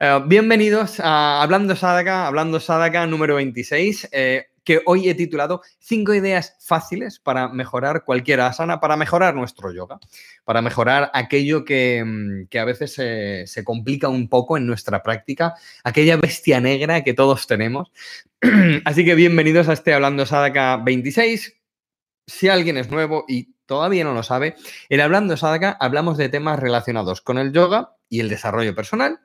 Eh, bienvenidos a Hablando Sadaka, Hablando Sadaka número 26, eh, que hoy he titulado 5 ideas fáciles para mejorar cualquier asana, para mejorar nuestro yoga, para mejorar aquello que, mm, a veces se complica un poco en nuestra práctica, aquella bestia negra que todos tenemos. Así que bienvenidos a este Hablando Sadaka 26. Si alguien es nuevo y todavía no lo sabe, en Hablando Sadaka hablamos de temas relacionados con el yoga y el desarrollo personal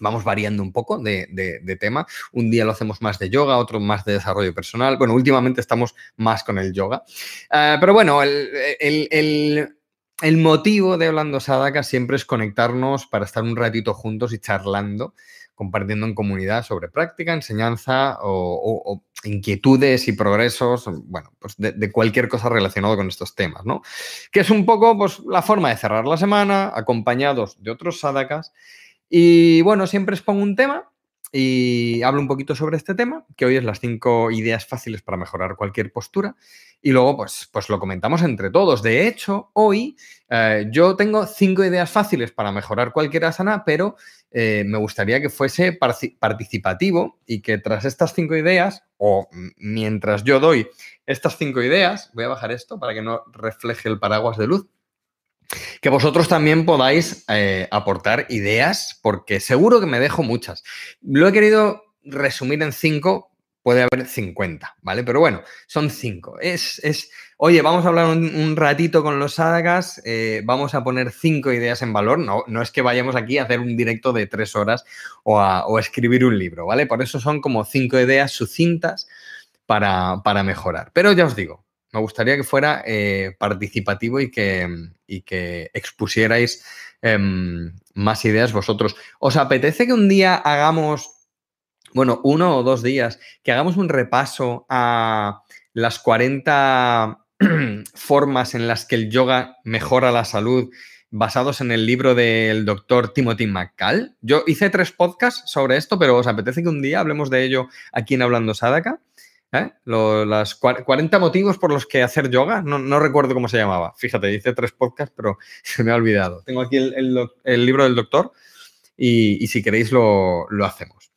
Vamos variando un poco de, tema. Un día lo hacemos más de yoga, otro más de desarrollo personal. Bueno, últimamente estamos más con el yoga. Eh, pero bueno, el, motivo de Hablando Sadaka siempre es conectarnos para estar un ratito juntos y charlando, compartiendo en comunidad sobre práctica, enseñanza o, inquietudes y progresos, bueno, pues de, cualquier cosa relacionado con estos temas, ¿no? Que es un poco pues, la forma de cerrar la semana, acompañados de otros sadakas y bueno, siempre expongo un tema y hablo un poquito sobre este tema, que hoy es las cinco ideas fáciles para mejorar cualquier postura. Y luego, pues, pues lo comentamos entre todos. De hecho, hoy eh, yo tengo cinco ideas fáciles para mejorar cualquier asana, pero eh, me gustaría que fuese participativo y que tras estas cinco ideas, o mientras yo doy estas cinco ideas, voy a bajar esto para que no refleje el paraguas de luz que vosotros también podáis eh, aportar ideas, porque seguro que me dejo muchas. Lo he querido resumir en cinco, puede haber 50, ¿vale? Pero bueno, son cinco. Es, es oye, vamos a hablar un, ratito con los sagas, eh, vamos a poner cinco ideas en valor. No, no es que vayamos aquí a hacer un directo de tres horas o a, escribir un libro, ¿vale? Por eso son como cinco ideas sucintas para, para mejorar. Pero ya os digo, me gustaría que fuera eh, participativo y que, que expusierais em, más ideas vosotros. ¿Os apetece que un día hagamos, bueno, uno o dos días, que hagamos un repaso a las 40 formas en las que el yoga mejora la salud basados en el libro del doctor Timothy McCall? Yo hice tres podcasts sobre esto, pero ¿os apetece que un día hablemos de ello aquí en Hablando Sadaka? ¿Eh? las 40 motivos por los que hacer yoga, no, recuerdo cómo se llamaba. Fíjate, hice tres podcasts, pero se me ha olvidado. Tengo aquí el, libro del doctor y, si queréis lo, hacemos.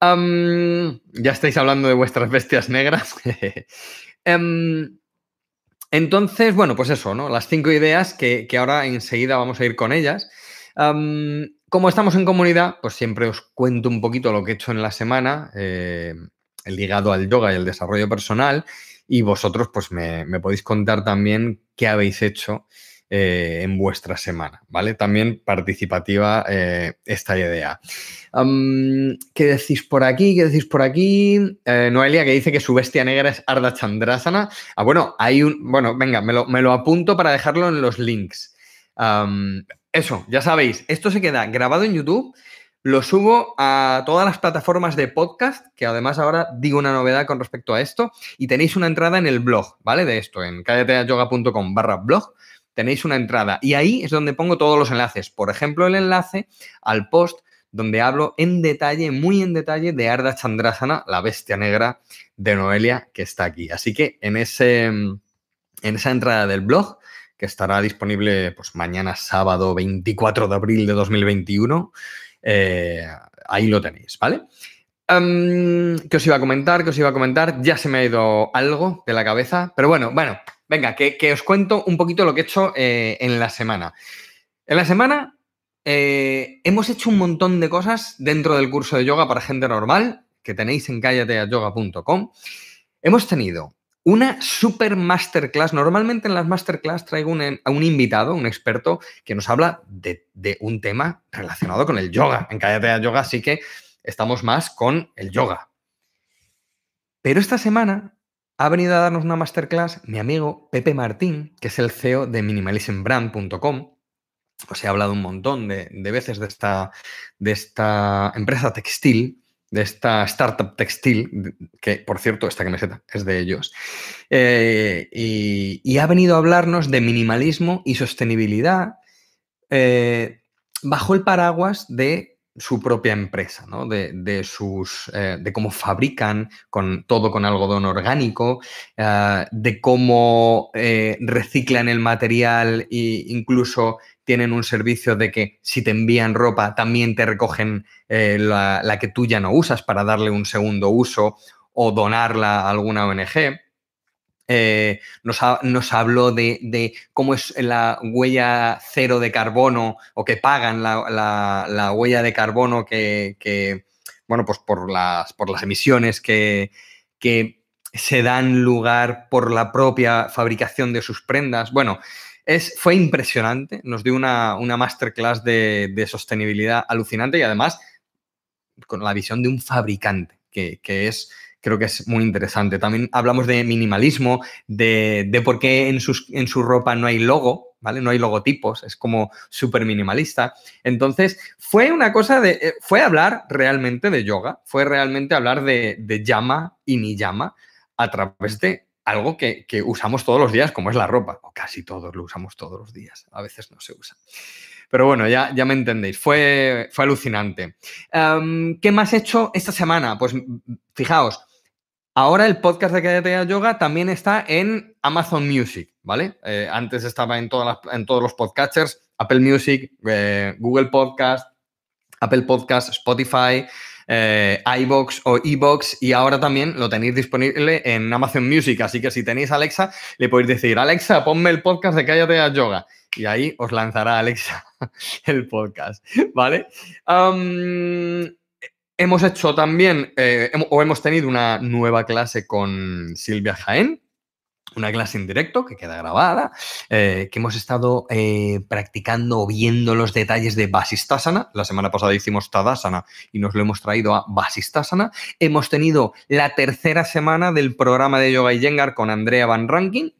ya estáis hablando de vuestras bestias negras. Em, entonces, bueno, pues eso, ¿no? Las cinco ideas que, ahora enseguida vamos a ir con ellas. como estamos en comunidad, pues siempre os cuento un poquito lo que he hecho en la semana. Eh, ligado al yoga y al desarrollo personal. Y vosotros, pues me, podéis contar también qué habéis hecho eh, en vuestra semana, ¿vale? También participativa eh, esta idea. ¿Qué decís por aquí? ¿Qué decís por aquí? Eh, Noelia que dice que su bestia negra es Arda Chandrasana. Ah, bueno, hay un. Bueno, venga, me lo, me lo apunto para dejarlo en los links. eso, ya sabéis, esto se queda grabado en YouTube lo subo a todas las plataformas de podcast, que además ahora digo una novedad con respecto a esto, y tenéis una entrada en el blog, ¿vale? De esto, en callateayoga.com barra blog, tenéis una entrada. Y ahí es donde pongo todos los enlaces. Por ejemplo, el enlace al post donde hablo en detalle, muy en detalle, de Arda Chandrasana, la bestia negra de Noelia, que está aquí. Así que en, ese, en esa entrada del blog, que estará disponible pues, mañana sábado 24 de abril de 2021, eh, ahí lo tenéis, ¿vale? ¿Qué os iba a comentar? ¿Qué os iba a comentar? Ya se me ha ido algo de la cabeza, pero bueno, bueno, venga, que, os cuento un poquito lo que he hecho eh, en la semana. En la semana eh, hemos hecho un montón de cosas dentro del curso de yoga para gente normal que tenéis en callateayoga.com. Hemos tenido una super masterclass. Normalmente en las masterclass traigo a un invitado, un experto, que nos habla de, un tema relacionado con el yoga. En Cállate a Yoga sí que estamos más con el yoga. Pero esta semana ha venido a darnos una masterclass mi amigo Pepe Martín, que es el CEO de minimalismbrand.com. Os he hablado un montón de, veces de esta, de esta empresa textil de esta startup textil, que por cierto, esta camiseta es de ellos, eh, y, ha venido a hablarnos de minimalismo y sostenibilidad eh, bajo el paraguas de su propia empresa, ¿no? de, sus, eh, de cómo fabrican con, todo con algodón orgánico, de cómo reciclan el material e incluso tienen un servicio de que si te envían ropa, también te recogen eh, la, que tú ya no usas para darle un segundo uso o donarla a alguna ONG. Eh, nos, habló de, cómo es la huella cero de carbono o que pagan la, huella de carbono que, bueno, pues por las, por las emisiones que, que se dan lugar por la propia fabricación de sus prendas. Bueno, es, fue impresionante, nos dio una, masterclass de, sostenibilidad alucinante y además con la visión de un fabricante, que, es, creo que es muy interesante. También hablamos de minimalismo, de, por qué en, sus, en su ropa no hay logo, ¿vale? No hay logotipos, es como súper minimalista. Entonces, fue una cosa de, eh, fue hablar realmente de yoga, fue realmente hablar de, de llama y ni llama a través de algo que, usamos todos los días, como es la ropa, o casi todos lo usamos todos los días, a veces no se usa. Pero bueno, ya, ya me entendéis, fue, fue alucinante. Em, ¿Qué más he hecho esta semana? Pues fijaos, ahora el podcast de Cállate Yoga también está en Amazon Music, ¿vale? Eh, antes estaba en, todas en todos los podcatchers, Apple Music, eh, Google Podcast, Apple Podcast, Spotify, eh, iBox o eBox y ahora también lo tenéis disponible en Amazon Music. Así que si tenéis Alexa, le podéis decir, Alexa, ponme el podcast de Cállate a Yoga. Y ahí os lanzará Alexa el podcast, ¿vale? hemos hecho también, eh, o hemos tenido una nueva clase con Silvia Jaén, una clase en directo que queda grabada, eh, que hemos estado eh, practicando o viendo los detalles de Basistasana. La semana pasada hicimos Tadasana y nos lo hemos traído a Basistasana. Hemos tenido la tercera semana del programa de Yoga y Yengar con Andrea Van Ranking.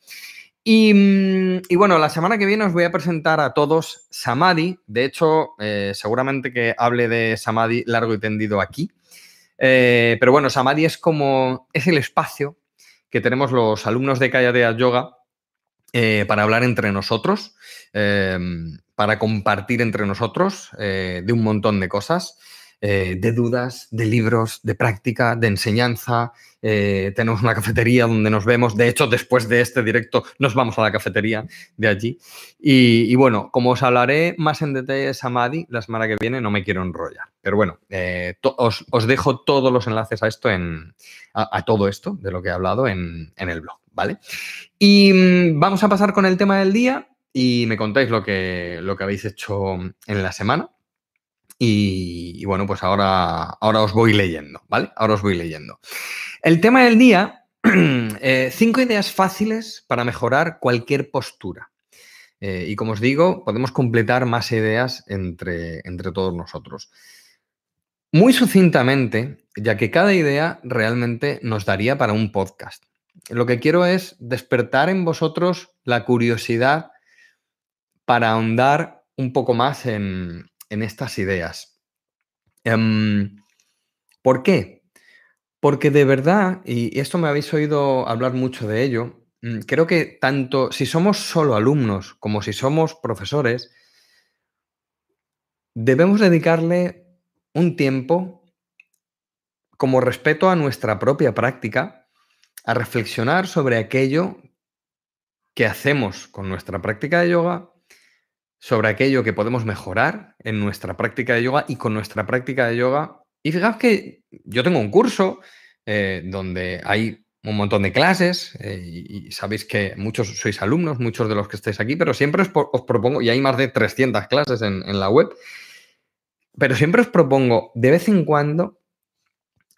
Y, mm, y, bueno, la semana que viene os voy a presentar a todos Samadhi. De hecho, eh, seguramente que hable de Samadhi largo y tendido aquí. pero bueno, Samadhi es como, es el espacio que tenemos los alumnos de Kayadea Yoga eh, para hablar entre nosotros, em, para compartir entre nosotros eh, de un montón de cosas. Eh, de dudas, de libros, de práctica, de enseñanza. Eh, tenemos una cafetería donde nos vemos. De hecho, después de este directo nos vamos a la cafetería de allí. Y, bueno, como os hablaré más en detalle Samadhi la semana que viene, no me quiero enrollar. Pero bueno, eh, os, dejo todos los enlaces a esto, en, a, todo esto de lo que he hablado en, el blog, ¿vale? Y mm, vamos a pasar con el tema del día y me contáis lo que, lo que habéis hecho en la semana. Y, bueno, pues ahora, ahora os voy leyendo, ¿vale? Ahora os voy leyendo. El tema del día, eh, cinco ideas fáciles para mejorar cualquier postura. Eh, y como os digo, podemos completar más ideas entre, entre todos nosotros. Muy sucintamente, ya que cada idea realmente nos daría para un podcast. Lo que quiero es despertar en vosotros la curiosidad para ahondar un poco más en, en estas ideas. Em, ¿Por qué? Porque de verdad, y esto me habéis oído hablar mucho de ello, mm, creo que tanto si somos solo alumnos como si somos profesores, debemos dedicarle un tiempo como respeto a nuestra propia práctica, a reflexionar sobre aquello que hacemos con nuestra práctica de yoga sobre aquello que podemos mejorar en nuestra práctica de yoga y con nuestra práctica de yoga. Y fijaos que yo tengo un curso eh, donde hay un montón de clases eh, y, sabéis que muchos sois alumnos, muchos de los que estáis aquí, pero siempre os, propongo, y hay más de 300 clases en, la web, pero siempre os propongo de vez en cuando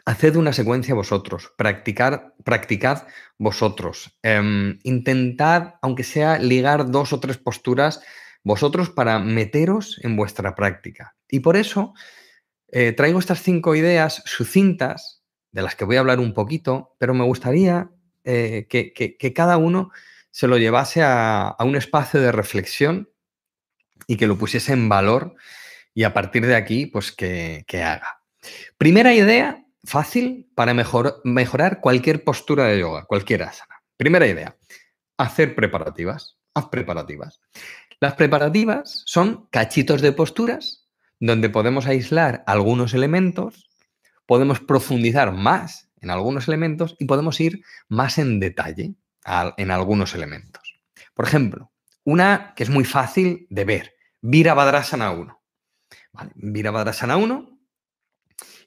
haced una secuencia vosotros, practicar, practicad vosotros, em, intentad, aunque sea ligar dos o tres posturas vosotros para meteros en vuestra práctica. Y por eso eh, traigo estas cinco ideas sucintas, de las que voy a hablar un poquito, pero me gustaría eh, que, cada uno se lo llevase a, un espacio de reflexión y que lo pusiese en valor y a partir de aquí, pues que, haga. Primera idea, fácil para mejorar cualquier postura de yoga, cualquier asana. Primera idea, hacer preparativas. Haz preparativas. Las preparativas son cachitos de posturas donde podemos aislar algunos elementos, podemos profundizar más en algunos elementos y podemos ir más en detalle en algunos elementos. Por ejemplo, una que es muy fácil de ver, Virabhadrasana 1. ¿Vale? Virabhadrasana 1.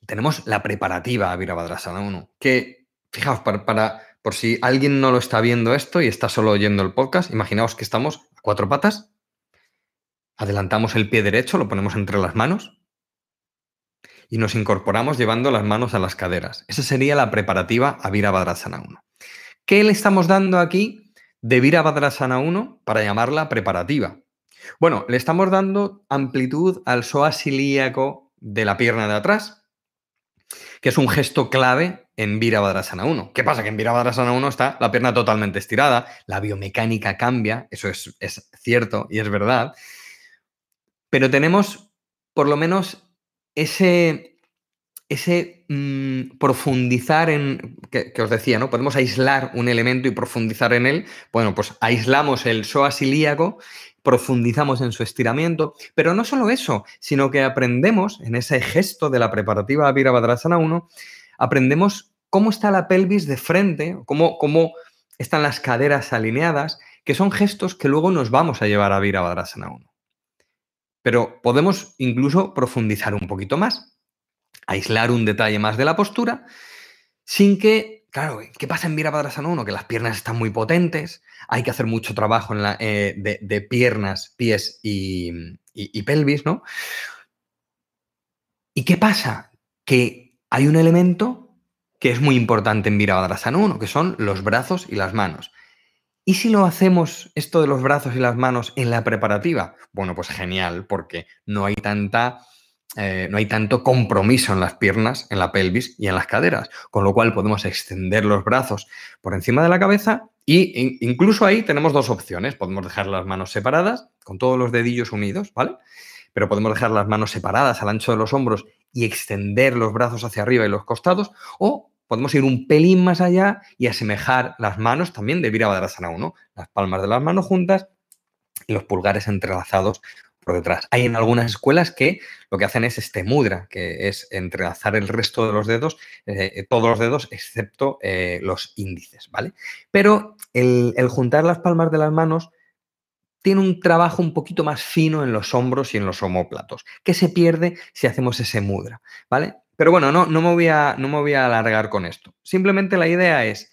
Tenemos la preparativa Virabhadrasana 1, que, fijaos, para, por si alguien no lo está viendo esto y está solo oyendo el podcast, imaginaos que estamos a cuatro patas, adelantamos el pie derecho, lo ponemos entre las manos y nos incorporamos llevando las manos a las caderas. Esa sería la preparativa a Virabhadrasana 1. ¿Qué le estamos dando aquí de Virabhadrasana 1 para llamarla preparativa? Bueno, le estamos dando amplitud al psoas ilíaco de la pierna de atrás, que es un gesto clave en Virabhadrasana 1. ¿Qué pasa? Que en Virabhadrasana 1 está la pierna totalmente estirada, la biomecánica cambia, eso es, es cierto y es verdad, pero tenemos por lo menos ese, ese mm, profundizar en, que, os decía, ¿no? Podemos aislar un elemento y profundizar en él. Bueno, pues aislamos el psoas ilíaco, profundizamos en su estiramiento, pero no solo eso, sino que aprendemos en ese gesto de la preparativa Virabhadrasana 1, aprendemos cómo está la pelvis de frente, cómo, cómo están las caderas alineadas, que son gestos que luego nos vamos a llevar a Virabhadrasana 1. Pero podemos incluso profundizar un poquito más, aislar un detalle más de la postura, sin que, claro, ¿qué pasa en Virabhadrasana 1? Que las piernas están muy potentes, hay que hacer mucho trabajo eh, de, piernas, pies y, pelvis, ¿no? ¿Y qué pasa? Que hay un elemento que es muy importante en Virabhadrasana 1, que son los brazos y las manos. ¿Y si lo hacemos esto de los brazos y las manos en la preparativa? Bueno, pues genial, porque no hay tanta. Eh, no hay tanto compromiso en las piernas, en la pelvis y en las caderas, con lo cual podemos extender los brazos por encima de la cabeza y incluso ahí tenemos dos opciones. Podemos dejar las manos separadas, con todos los dedillos unidos, ¿vale? Pero podemos dejar las manos separadas al ancho de los hombros y extender los brazos hacia arriba y los costados, o podemos ir un pelín más allá y asemejar las manos también de Virabhadrasana 1, las palmas de las manos juntas y los pulgares entrelazados por detrás. Hay en algunas escuelas que lo que hacen es este mudra, que es entrelazar el resto de los dedos, eh, todos los dedos excepto eh, los índices, ¿vale? Pero el, juntar las palmas de las manos tiene un trabajo un poquito más fino en los hombros y en los homóplatos, que se pierde si hacemos ese mudra, ¿vale? Pero bueno, no, no, me voy a, no me voy a alargar con esto. Simplemente la idea es,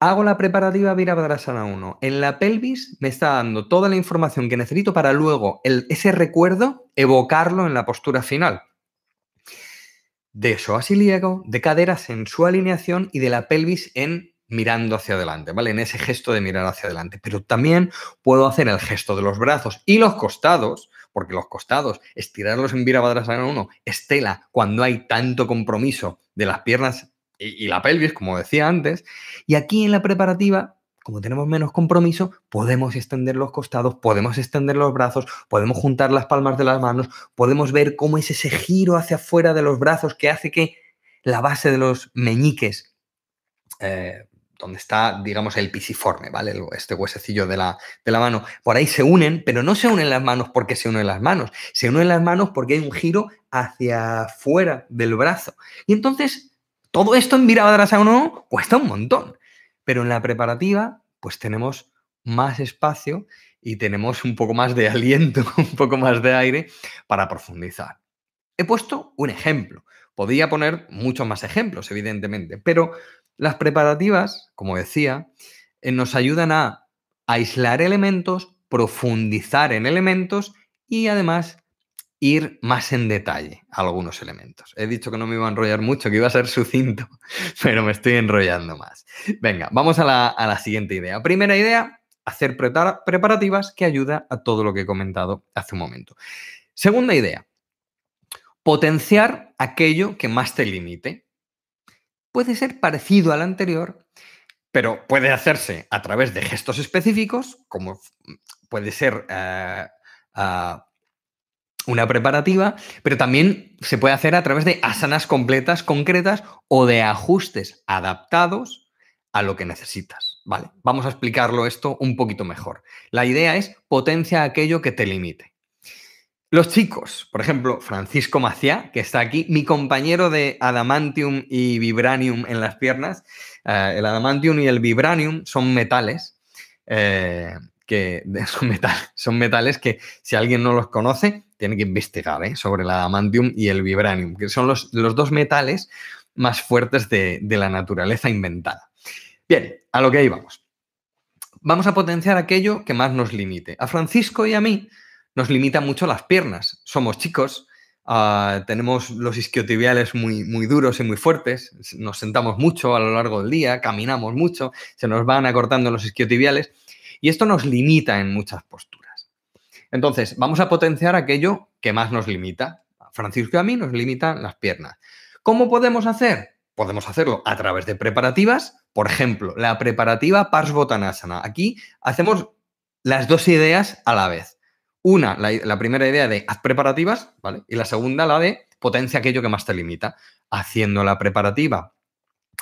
hago la preparativa Virabhadrasana 1. En la pelvis me está dando toda la información que necesito para luego ese recuerdo evocarlo en la postura final. De psoas ilíaco, de caderas en su alineación y de la pelvis en mirando hacia adelante, ¿vale? En ese gesto de mirar hacia adelante. Pero también puedo hacer el gesto de los brazos y los costados porque los costados, estirarlos en Virabhadrasana 1, estela cuando hay tanto compromiso de las piernas y, la pelvis, como decía antes, y aquí en la preparativa como tenemos menos compromiso, podemos extender los costados, podemos extender los brazos, podemos juntar las palmas de las manos, podemos ver cómo es ese giro hacia afuera de los brazos que hace que la base de los meñiques eh, donde está, digamos, el pisiforme, ¿vale? Este huesecillo de la, de la mano. Por ahí se unen, pero no se unen las manos porque se unen las manos. Se unen las manos porque hay un giro hacia afuera del brazo. Y entonces, todo esto en Virabhadrasana no cuesta un montón. Pero en la preparativa, pues tenemos más espacio y tenemos un poco más de aliento, un poco más de aire para profundizar. He puesto un ejemplo. Podría poner muchos más ejemplos, evidentemente, pero las preparativas, como decía, eh, nos ayudan a aislar elementos, profundizar en elementos y además ir más en detalle a algunos elementos. He dicho que no me iba a enrollar mucho, que iba a ser sucinto, pero me estoy enrollando más. Venga, vamos a la, siguiente idea. Primera idea, hacer preparativas que ayuda a todo lo que he comentado hace un momento. Segunda idea, potenciar aquello que más te limite puede ser parecido al anterior, pero puede hacerse a través de gestos específicos, como puede ser eh, ah, una preparativa, pero también se puede hacer a través de asanas completas, concretas o de ajustes adaptados a lo que necesitas. Vale, vamos a explicarlo esto un poquito mejor. La idea es potencia aquello que te limite. Los chicos, por ejemplo, Francisco Maciá, que está aquí, mi compañero de adamantium y vibranium en las piernas. Eh, el adamantium y el vibranium son metales eh, que son, metales que si alguien no los conoce, tiene que investigar ¿eh? sobre el adamantium y el vibranium, que son los, dos metales más fuertes de, de la naturaleza inventada. Bien, a lo que íbamos. Vamos a potenciar aquello que más nos limite. A Francisco y a mí nos limita mucho las piernas. Somos chicos, Ah, tenemos los isquiotibiales muy, muy duros y muy fuertes, nos sentamos mucho a lo largo del día, caminamos mucho, se nos van acortando los isquiotibiales y esto nos limita en muchas posturas. Entonces, vamos a potenciar aquello que más nos limita. Francisco y a mí nos limitan las piernas. ¿Cómo podemos hacer? Podemos hacerlo a través de preparativas. Por ejemplo, la preparativa Parsvottanasana. Aquí hacemos las dos ideas a la vez. Una, la, primera idea de haz preparativas, ¿vale? Y la segunda, la de potencia aquello que más te limita. Haciendo la preparativa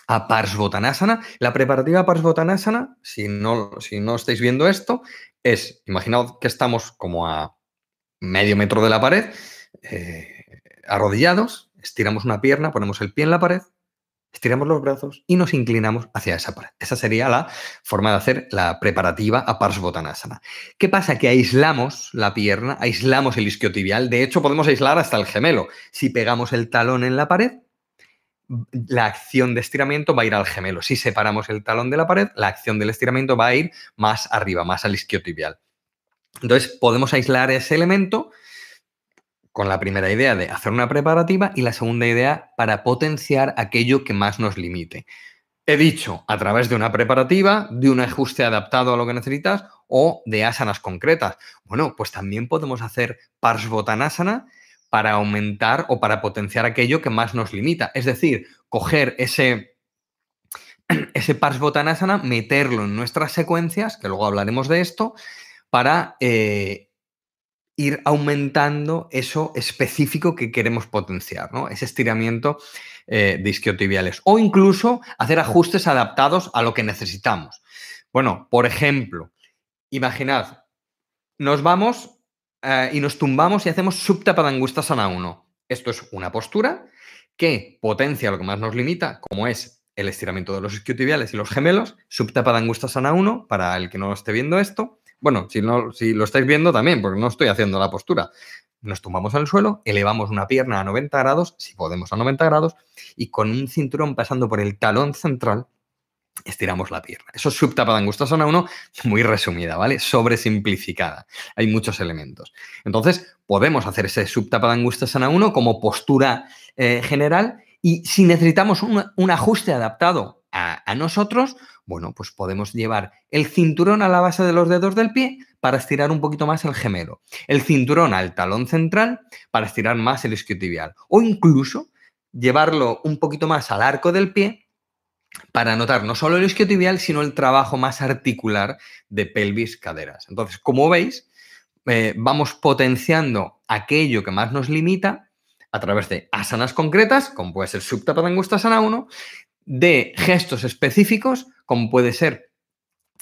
a Parsvottanasana. La preparativa a Parsvottanasana, si no, si no estáis viendo esto, es, imaginaos que estamos como a medio metro de la pared, eh, arrodillados, estiramos una pierna, ponemos el pie en la pared, estiramos los brazos y nos inclinamos hacia esa pared. Esa sería la forma de hacer la preparativa a Parsvottanasana. ¿Qué pasa? Que aislamos la pierna, aislamos el isquiotibial. De hecho, podemos aislar hasta el gemelo. Si pegamos el talón en la pared, la acción de estiramiento va a ir al gemelo. Si separamos el talón de la pared, la acción del estiramiento va a ir más arriba, más al isquiotibial. Entonces, podemos aislar ese elemento con la primera idea de hacer una preparativa y la segunda idea para potenciar aquello que más nos limite. He dicho a través de una preparativa, de un ajuste adaptado a lo que necesitas o de asanas concretas. Bueno, pues también podemos hacer Parsvottanasana para aumentar o para potenciar aquello que más nos limita. Es decir, coger ese, ese Parsvottanasana, meterlo en nuestras secuencias, que luego hablaremos de esto, para eh, ir aumentando eso específico que queremos potenciar, ¿no? Ese estiramiento eh, de isquiotibiales. O incluso hacer ajustes adaptados a lo que necesitamos. Bueno, por ejemplo, imaginad, nos vamos eh, y nos tumbamos y hacemos sana 1. Esto es una postura que potencia lo que más nos limita, como es el estiramiento de los isquiotibiales y los gemelos, sana 1, para el que no esté viendo esto, bueno, si, no, si lo estáis viendo también, porque no estoy haciendo la postura. Nos tumbamos al suelo, elevamos una pierna a 90 grados, si podemos a 90 grados, y con un cinturón pasando por el talón central, estiramos la pierna. Eso es Subtapadangustasana 1, muy resumida, ¿vale? Sobresimplificada. Hay muchos elementos. Entonces, podemos hacer ese Subtapadangustasana 1 como postura eh, general y si necesitamos un, ajuste adaptado a, nosotros, bueno, pues podemos llevar el cinturón a la base de los dedos del pie para estirar un poquito más el gemelo, el cinturón al talón central para estirar más el isquiotibial o incluso llevarlo un poquito más al arco del pie para notar no solo el isquiotibial, sino el trabajo más articular de pelvis, caderas. Entonces, como veis, eh, vamos potenciando aquello que más nos limita a través de asanas concretas, como puede ser Subtapadangustasana 1, de gestos específicos, como puede ser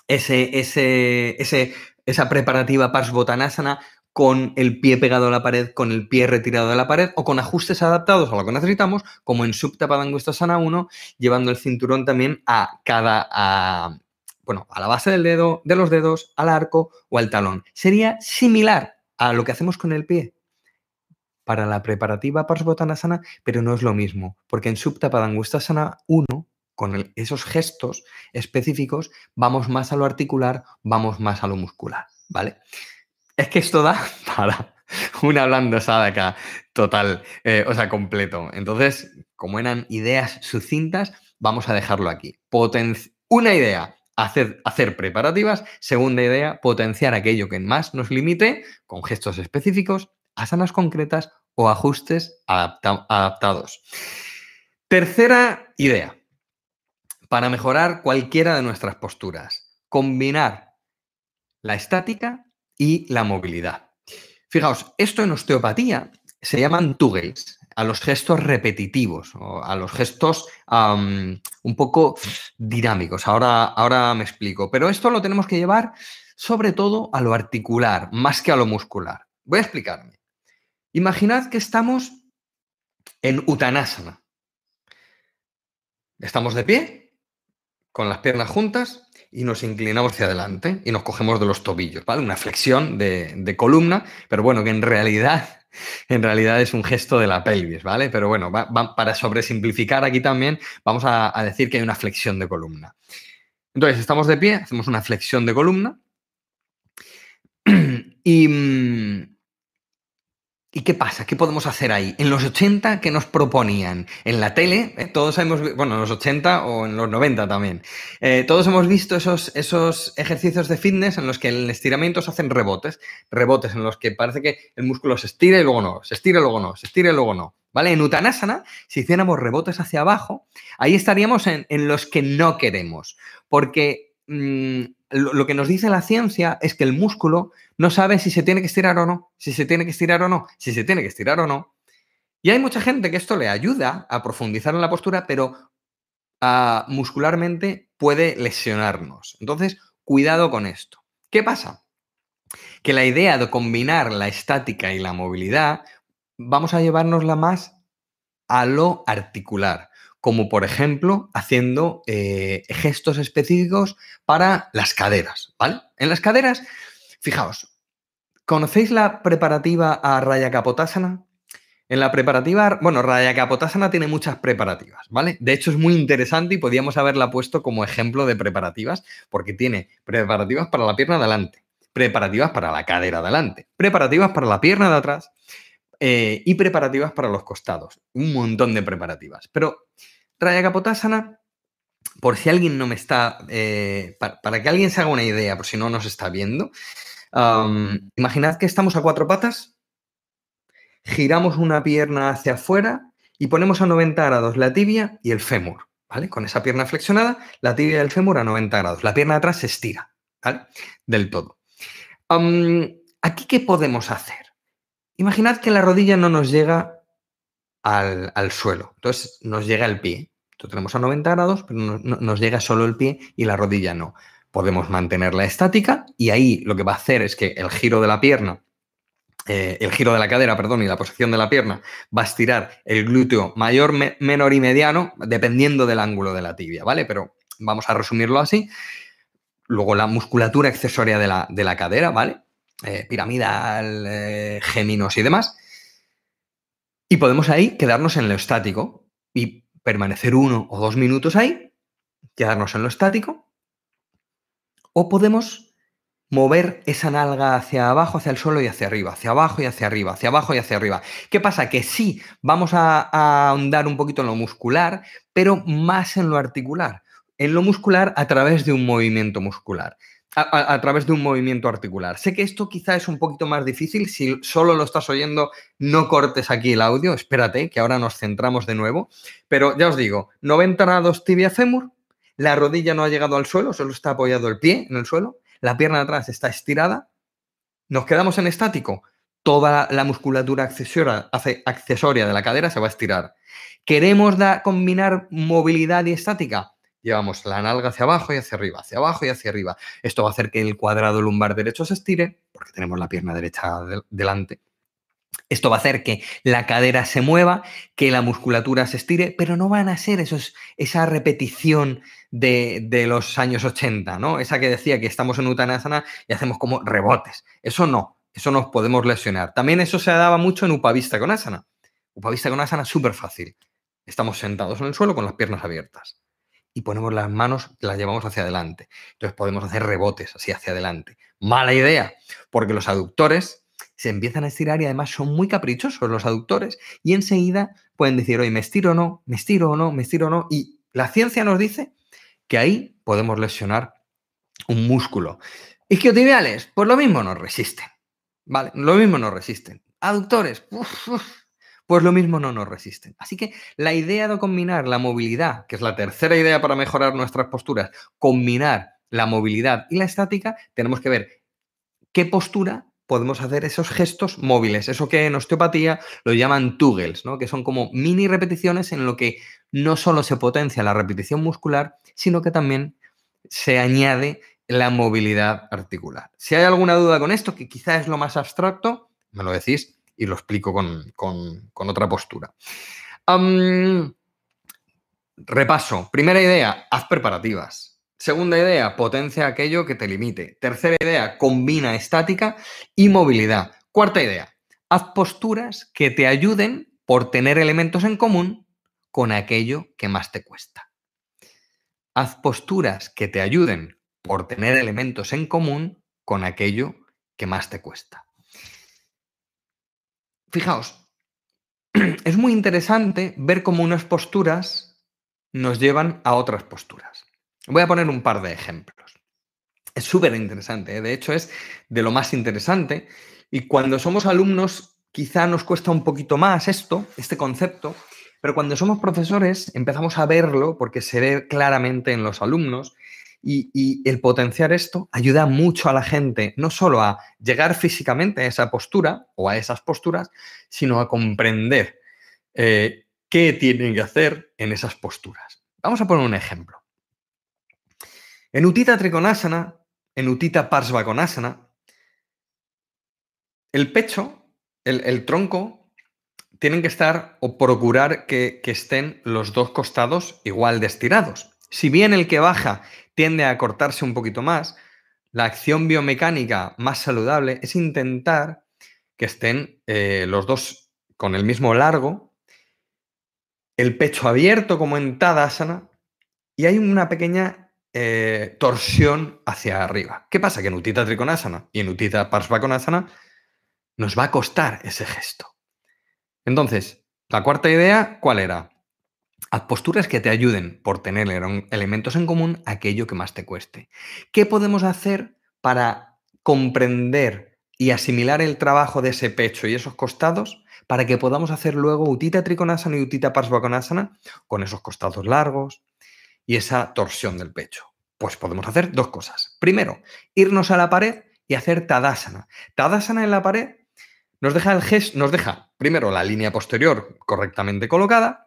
ese, ese, esa preparativa Parsvottanasana con el pie pegado a la pared, con el pie retirado de la pared o con ajustes adaptados a lo que necesitamos, como en Subtapadangustasana 1, llevando el cinturón también a cada, a, bueno, a la base del dedo, de los dedos, al arco o al talón. Sería similar a lo que hacemos con el pie, para la preparativa Parsvottanasana, pero no es lo mismo, porque en Subtapadangustasana 1, con esos gestos específicos, vamos más a lo articular, vamos más a lo muscular, ¿vale? Es que esto da para una blandosada acá total, eh, o sea, completo. Entonces, como eran ideas sucintas, vamos a dejarlo aquí. una idea, hacer, hacer preparativas. Segunda idea, potenciar aquello que más nos limite con gestos específicos asanas concretas o ajustes adaptados. Tercera idea, para mejorar cualquiera de nuestras posturas, combinar la estática y la movilidad. Fijaos, esto en osteopatía se llaman tuggles, a los gestos repetitivos, o a los gestos un poco dinámicos. Ahora, ahora me explico, pero esto lo tenemos que llevar sobre todo a lo articular, más que a lo muscular. Voy a explicarme. Imaginad que estamos en Uttanasana. Estamos de pie, con las piernas juntas, y nos inclinamos hacia adelante y nos cogemos de los tobillos, ¿vale? Una flexión de, columna, pero bueno, que en realidad, en realidad es un gesto de la pelvis, ¿vale? Pero bueno, para sobresimplificar aquí también, vamos a decir que hay una flexión de columna. Entonces, estamos de pie, hacemos una flexión de columna y, mm, ¿Y qué pasa? ¿Qué podemos hacer ahí? En los 80, ¿qué nos proponían? En la tele, eh, todos hemos, bueno, en los 80 o en los 90 también, eh, todos hemos visto esos, esos ejercicios de fitness en los que el estiramiento se hacen rebotes, rebotes en los que parece que el músculo se estira y luego no, se estira y luego no, se estira y luego no. ¿Vale? En Uttanasana, si hiciéramos rebotes hacia abajo, ahí estaríamos en, en los que no queremos, porque mm, lo, que nos dice la ciencia es que el músculo no sabe si se tiene que estirar o no, si se tiene que estirar o no, si se tiene que estirar o no. Y hay mucha gente que esto le ayuda a profundizar en la postura, pero ah, muscularmente puede lesionarnos. Entonces, cuidado con esto. ¿Qué pasa? Que la idea de combinar la estática y la movilidad, vamos a llevárnosla más a lo articular como por ejemplo haciendo eh, gestos específicos para las caderas, ¿vale? En las caderas, fijaos, ¿conocéis la preparativa a Raya Capotasana? En la preparativa, bueno, Raya Capotasana tiene muchas preparativas, ¿vale? De hecho es muy interesante y podríamos haberla puesto como ejemplo de preparativas porque tiene preparativas para la pierna de adelante, preparativas para la cadera de adelante, preparativas para la pierna de atrás eh, y preparativas para los costados. Un montón de preparativas. Pero Raya Capotasana, por si alguien no me está, eh, para, que alguien se haga una idea, por si no nos está viendo, imaginad que estamos a cuatro patas, giramos una pierna hacia afuera y ponemos a 90 grados la tibia y el fémur, ¿vale? Con esa pierna flexionada, la tibia y el fémur a 90 grados. La pierna de atrás se estira, ¿vale? Del todo. ¿Aquí qué podemos hacer? Imaginad que la rodilla no nos llega al, suelo, entonces nos llega el pie tenemos a 90 grados, pero nos llega solo el pie y la rodilla no. Podemos mantenerla estática y ahí lo que va a hacer es que el giro de la pierna, eh, el giro de la cadera, perdón, y la posición de la pierna va a estirar el glúteo mayor, menor y mediano, dependiendo del ángulo de la tibia, ¿vale? Pero vamos a resumirlo así. Luego la musculatura accesoria de la, de la cadera, ¿vale? Eh, piramidal, eh, géminos y demás. Y podemos ahí quedarnos en lo estático y permanecer uno o dos minutos ahí, quedarnos en lo estático, o podemos mover esa nalga hacia abajo, hacia el suelo y hacia arriba, hacia abajo y hacia arriba, hacia abajo y hacia arriba. ¿Qué pasa? Que sí, vamos a, a ahondar un poquito en lo muscular, pero más en lo articular. En lo muscular a través de un movimiento muscular a, través de un movimiento articular. Sé que esto quizá es un poquito más difícil. Si solo lo estás oyendo, no cortes aquí el audio. Espérate, que ahora nos centramos de nuevo. Pero ya os digo, 90 grados tibia fémur. La rodilla no ha llegado al suelo, solo está apoyado el pie en el suelo. La pierna atrás está estirada. Nos quedamos en estático. Toda la musculatura accesoria de la cadera se va a estirar. ¿Queremos combinar movilidad y estática? Llevamos la nalga hacia abajo y hacia arriba, hacia abajo y hacia arriba. Esto va a hacer que el cuadrado lumbar derecho se estire, porque tenemos la pierna derecha delante. Esto va a hacer que la cadera se mueva, que la musculatura se estire, pero no van a ser esos, esa repetición de, los años 80, ¿no? Esa que decía que estamos en Uttanasana y hacemos como rebotes. Eso no, eso nos podemos lesionar. También eso se daba mucho en Upavista con Asana. Upavista con Asana súper fácil. Estamos sentados en el suelo con las piernas abiertas y ponemos las manos, las llevamos hacia adelante. Entonces podemos hacer rebotes así hacia adelante. Mala idea, porque los aductores se empiezan a estirar y además son muy caprichosos los aductores y enseguida pueden decir, oye, me estiro o no, me estiro o no, me estiro o no. Y la ciencia nos dice que ahí podemos lesionar un músculo. Isquiotibiales, pues lo mismo nos resisten. ¿Vale? Lo mismo nos resisten. Aductores, pues lo mismo no nos resisten. Así que la idea de combinar la movilidad, que es la tercera idea para mejorar nuestras posturas, combinar la movilidad y la estática, tenemos que ver qué postura podemos hacer esos gestos móviles, eso que en osteopatía lo llaman tugels, ¿no? que son como mini repeticiones en lo que no solo se potencia la repetición muscular, sino que también se añade la movilidad articular. Si hay alguna duda con esto, que quizá es lo más abstracto, me lo decís y lo explico con, otra postura. repaso. Primera idea, haz preparativas. Segunda idea, potencia aquello que te limite. Tercera idea, combina estática y movilidad. Cuarta idea, haz posturas que te ayuden por tener elementos en común con aquello que más te cuesta. Haz posturas que te ayuden por tener elementos en común con aquello que más te cuesta. Fijaos, es muy interesante ver cómo unas posturas nos llevan a otras posturas. Voy a poner un par de ejemplos. Es súper interesante, ¿eh? de hecho es de lo más interesante y cuando somos alumnos quizá nos cuesta un poquito más esto, este concepto, pero cuando somos profesores empezamos a verlo porque se ve claramente en los alumnos y, el potenciar esto ayuda mucho a la gente, no solo a llegar físicamente a esa postura o a esas posturas, sino a comprender eh, qué tienen que hacer en esas posturas. Vamos a poner un ejemplo. En Utita Trikonasana, en Utita Parsvakonasana, el pecho, el, tronco, tienen que estar o procurar que, estén los dos costados igual de. Si bien el que baja tiende a cortarse un poquito más, la acción biomecánica más saludable es intentar que estén eh, los dos con el mismo largo, el pecho abierto como en Tadasana y hay una pequeña eh, torsión hacia arriba. ¿Qué pasa? Que en Utita Trikonasana y en Utita Parsvakonasana nos va a costar ese gesto. Entonces, la cuarta idea, ¿cuál era? Posturas que te ayuden por tener elementos en común aquello que más te cueste. ¿Qué podemos hacer para comprender y asimilar el trabajo de ese pecho y esos costados para que podamos hacer luego Utita Trikonasana y Utita Parsvakonasana con esos costados largos y esa torsión del pecho? Pues podemos hacer dos cosas. Primero, irnos a la pared y hacer Tadasana. Tadasana en la pared nos deja el gesto, nos deja primero la línea posterior correctamente colocada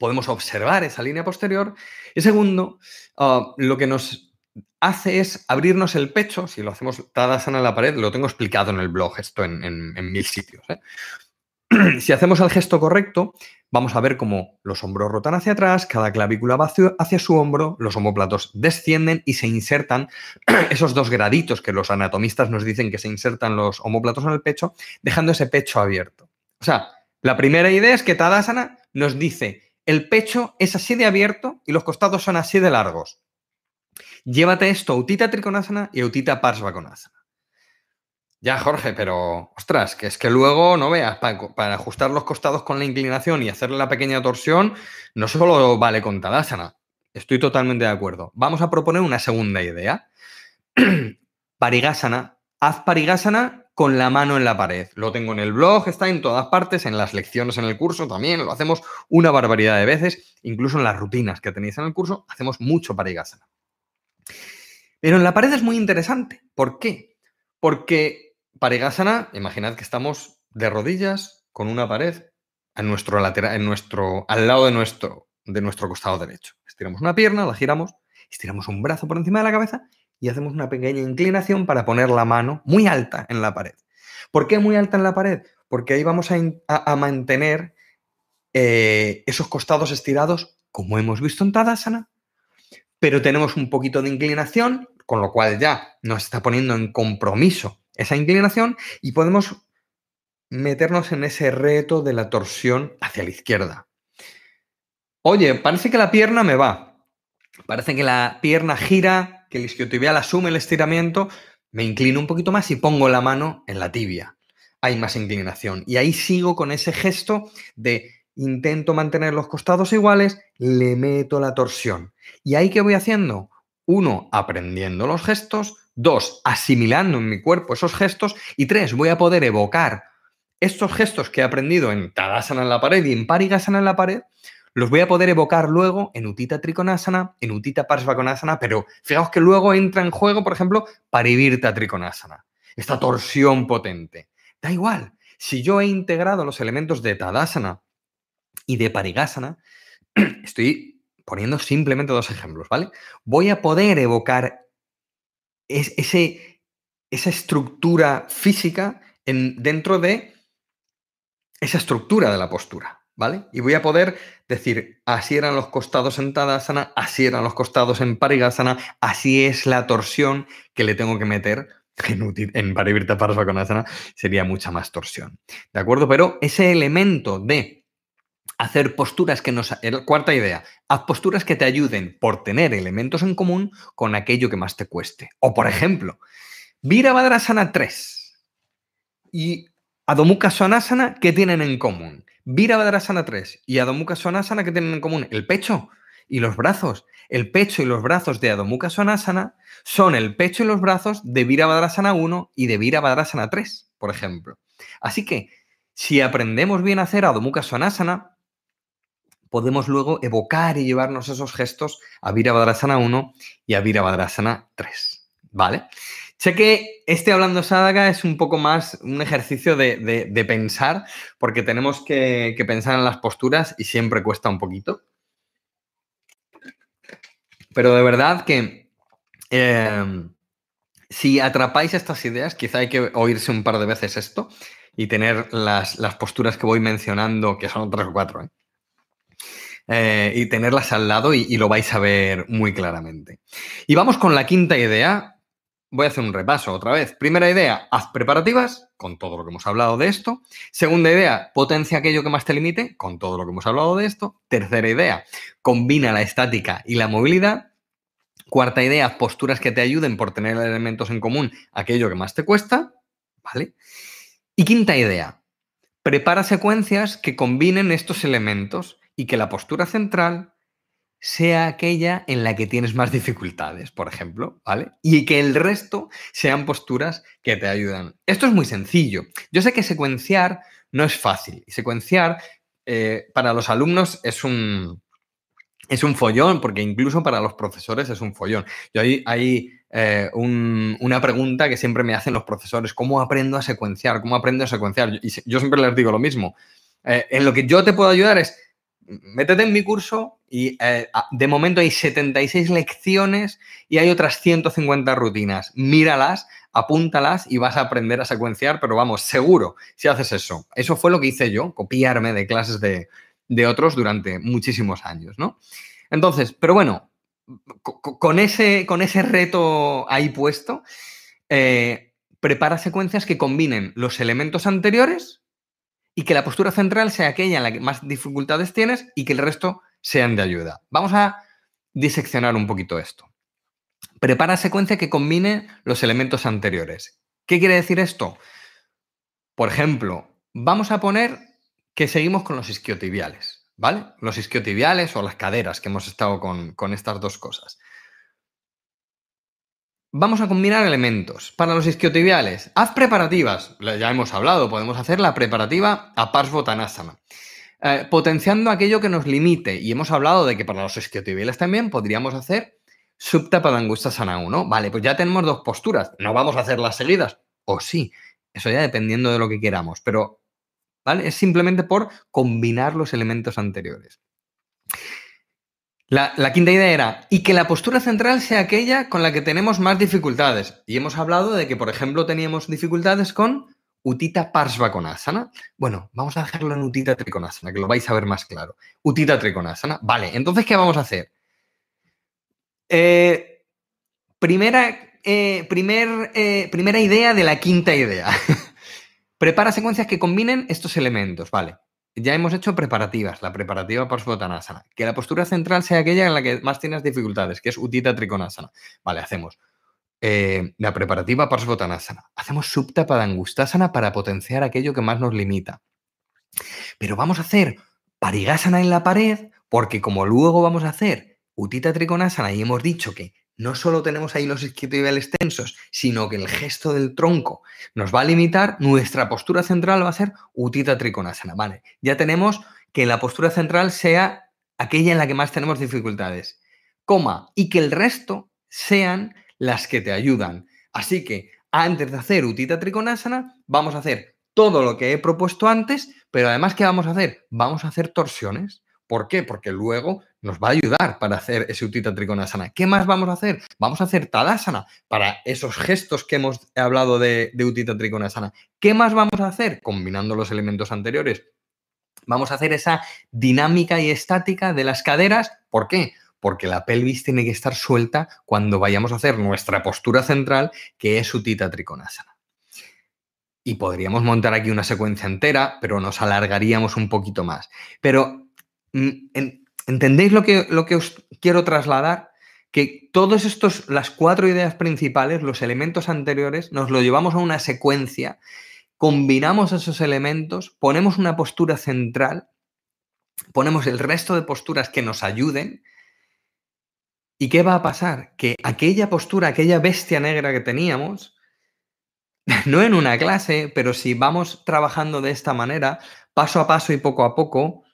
podemos observar esa línea posterior. Y segundo, ah, lo que nos hace es abrirnos el pecho, si lo hacemos Tadasana en la pared, lo tengo explicado en el blog, esto en, mil sitios. ¿eh? si hacemos el gesto correcto, vamos a ver cómo los hombros rotan hacia atrás, cada clavícula va hacia su hombro, los homóplatos descienden y se insertan esos dos graditos que los anatomistas nos dicen que se insertan los homóplatos en el pecho, dejando ese pecho abierto. O sea, la primera idea es que Tadasana nos dice el pecho es así de abierto y los costados son así de largos. Llévate esto Utita Trikonasana y Utita Parsvakonasana. Ya, Jorge, pero ostras, que es que luego, no veas, para, ajustar los costados con la inclinación y hacerle la pequeña torsión, no solo vale con Tadasana. Estoy totalmente de acuerdo. Vamos a proponer una segunda idea. Parigasana. Haz Parigasana con la mano en la pared. Lo tengo en el blog, está en todas partes, en las lecciones en el curso también, lo hacemos una barbaridad de veces, incluso en las rutinas que tenéis en el curso, hacemos mucho parigasana. Pero en la pared es muy interesante. ¿Por qué? Porque parigasana, imaginad que estamos de rodillas con una pared en nuestro lateral, en nuestro, al lado de nuestro, de nuestro costado derecho. Estiramos una pierna, la giramos, estiramos un brazo por encima de la cabeza y hacemos una pequeña inclinación para poner la mano muy alta en la pared. ¿Por qué muy alta en la pared? Porque ahí vamos a, mantener eh, esos costados estirados, como hemos visto en Tadasana, pero tenemos un poquito de inclinación, con lo cual ya nos está poniendo en compromiso esa inclinación y podemos meternos en ese reto de la torsión hacia la izquierda. Oye, parece que la pierna me va. Parece que la pierna gira que el isquiotibial asume el estiramiento, me inclino un poquito más y pongo la mano en la tibia. Hay más inclinación. Y ahí sigo con ese gesto de intento mantener los costados iguales, le meto la torsión. ¿Y ahí qué voy haciendo? Uno, aprendiendo los gestos. Dos, asimilando en mi cuerpo esos gestos. Y tres, voy a poder evocar estos gestos que he aprendido en Tadasana en la pared y en Parigasana en la pared los voy a poder evocar luego en Utita Trikonasana, en Utita Parsvakonasana, pero fijaos que luego entra en juego, por ejemplo, Parivirta Trikonasana, esta torsión potente. Da igual, si yo he integrado los elementos de Tadasana y de Parigasana, estoy poniendo simplemente dos ejemplos, ¿vale? Voy a poder evocar ese, esa estructura física en, dentro de esa estructura de la postura. ¿Vale? Y voy a poder decir, así eran los costados en Tadasana, así eran los costados en Parigasana, así es la torsión que le tengo que meter en, en Parivirta Parsvakonasana, sería mucha más torsión, ¿de acuerdo? Pero ese elemento de hacer posturas que nos... Cuarta idea, haz posturas que te ayuden por tener elementos en común con aquello que más te cueste. O, por ejemplo, Virabhadrasana 3 y Adho Svanasana, ¿qué tienen en común? Virabhadrasana 3 y Adho Svanasana, ¿qué tienen en común? El pecho y los brazos. El pecho y los brazos de Adho Svanasana son el pecho y los brazos de Virabhadrasana 1 y de Virabhadrasana 3, por ejemplo. Así que, si aprendemos bien a hacer Adho Svanasana, podemos luego evocar y llevarnos esos gestos a Virabhadrasana 1 y a Virabhadrasana 3. ¿Vale? Sé que este Hablando Sadaka es un poco más un ejercicio de, pensar, porque tenemos que, pensar en las posturas y siempre cuesta un poquito. Pero de verdad que em, si atrapáis estas ideas, quizá hay que oírse un par de veces esto y tener las, posturas que voy mencionando, que son tres o cuatro, ¿eh? Eh, y tenerlas al lado y, lo vais a ver muy claramente. Y vamos con la quinta idea, Voy a hacer un repaso otra vez. Primera idea, haz preparativas, con todo lo que hemos hablado de esto. Segunda idea, potencia aquello que más te limite, con todo lo que hemos hablado de esto. Tercera idea, combina la estática y la movilidad. Cuarta idea, posturas que te ayuden por tener elementos en común, aquello que más te cuesta. ¿Vale? Y quinta idea, prepara secuencias que combinen estos elementos y que la postura central sea aquella en la que tienes más dificultades, por ejemplo, ¿vale? Y que el resto sean posturas que te ayudan. Esto es muy sencillo. Yo sé que secuenciar no es fácil. Secuenciar eh, para los alumnos es un, es un follón, porque incluso para los profesores es un follón. Yo hay, hay eh, una pregunta que siempre me hacen los profesores, ¿cómo aprendo a secuenciar? ¿Cómo aprendo a secuenciar? Y yo siempre les digo lo mismo. Eh, en lo que yo te puedo ayudar es métete en mi curso y eh, de momento hay 76 lecciones y hay otras 150 rutinas. Míralas, apúntalas y vas a aprender a secuenciar, pero vamos, seguro si haces eso. Eso fue lo que hice yo, copiarme de clases de, otros durante muchísimos años, ¿no? Entonces, pero bueno, con ese, con ese reto ahí puesto, eh, prepara secuencias que combinen los elementos anteriores y que la postura central sea aquella en la que más dificultades tienes y que el resto sean de ayuda. Vamos a diseccionar un poquito esto. Prepara secuencia que combine los elementos anteriores. ¿Qué quiere decir esto? Por ejemplo, vamos a poner que seguimos con los isquiotibiales, ¿vale? Los isquiotibiales o las caderas que hemos estado con, con estas dos cosas. Vamos a combinar elementos. Para los isquiotibiales, haz preparativas. Ya hemos hablado, podemos hacer la preparativa a Parsvottanasana. Eh, potenciando aquello que nos limite. Y hemos hablado de que para los isquiotibiales también podríamos hacer Supta Padangustasana 1. Vale, pues ya tenemos dos posturas. No vamos a hacerlas seguidas. O sí. Eso ya dependiendo de lo que queramos. Pero, ¿vale? Es simplemente por combinar los elementos anteriores. La, quinta idea era, y que la postura central sea aquella con la que tenemos más dificultades. Y hemos hablado de que, por ejemplo, teníamos dificultades con Utita Parsvakonasana. Bueno, vamos a dejarlo en Utita Trikonasana, que lo vais a ver más claro. Utita Trikonasana. Vale, entonces, ¿qué vamos a hacer? Eh, primera, eh, eh, primera idea de la quinta idea. Prepara secuencias que combinen estos elementos, ¿vale? ya hemos hecho preparativas, la preparativa para Parsvottanasana. Que la postura central sea aquella en la que más tienes dificultades, que es Utita Trikonasana. Vale, hacemos eh, la preparativa para Parsvottanasana. Hacemos Supta Padangustasana para potenciar aquello que más nos limita. Pero vamos a hacer Parigasana en la pared, porque como luego vamos a hacer Utita Trikonasana y hemos dicho que no solo tenemos ahí los isquiotibiales tensos, sino que el gesto del tronco nos va a limitar, nuestra postura central va a ser Utita Trikonasana. Vale, ya tenemos que la postura central sea aquella en la que más tenemos dificultades, coma, y que el resto sean las que te ayudan. Así que antes de hacer Utita Trikonasana, vamos a hacer todo lo que he propuesto antes, pero además, ¿qué vamos a hacer? Vamos a hacer torsiones. ¿Por qué? Porque luego nos va a ayudar para hacer ese Utita Trikonasana. ¿Qué más vamos a hacer? Vamos a hacer Tadasana para esos gestos que hemos hablado de, Utita Trikonasana. ¿Qué más vamos a hacer? Combinando los elementos anteriores. Vamos a hacer esa dinámica y estática de las caderas. ¿Por qué? Porque la pelvis tiene que estar suelta cuando vayamos a hacer nuestra postura central, que es Utita Trikonasana. Y podríamos montar aquí una secuencia entera, pero nos alargaríamos un poquito más. Pero, mm, ¿entendéis lo que, lo que os quiero trasladar? Que todos estos, las cuatro ideas principales, los elementos anteriores, nos lo llevamos a una secuencia combinamos esos elementos, ponemos una postura central, ponemos el resto de posturas que nos ayuden. ¿Y qué va a pasar? Que aquella postura, aquella bestia negra que teníamos, no en una clase, pero si vamos trabajando de esta manera, paso a paso y poco a poco,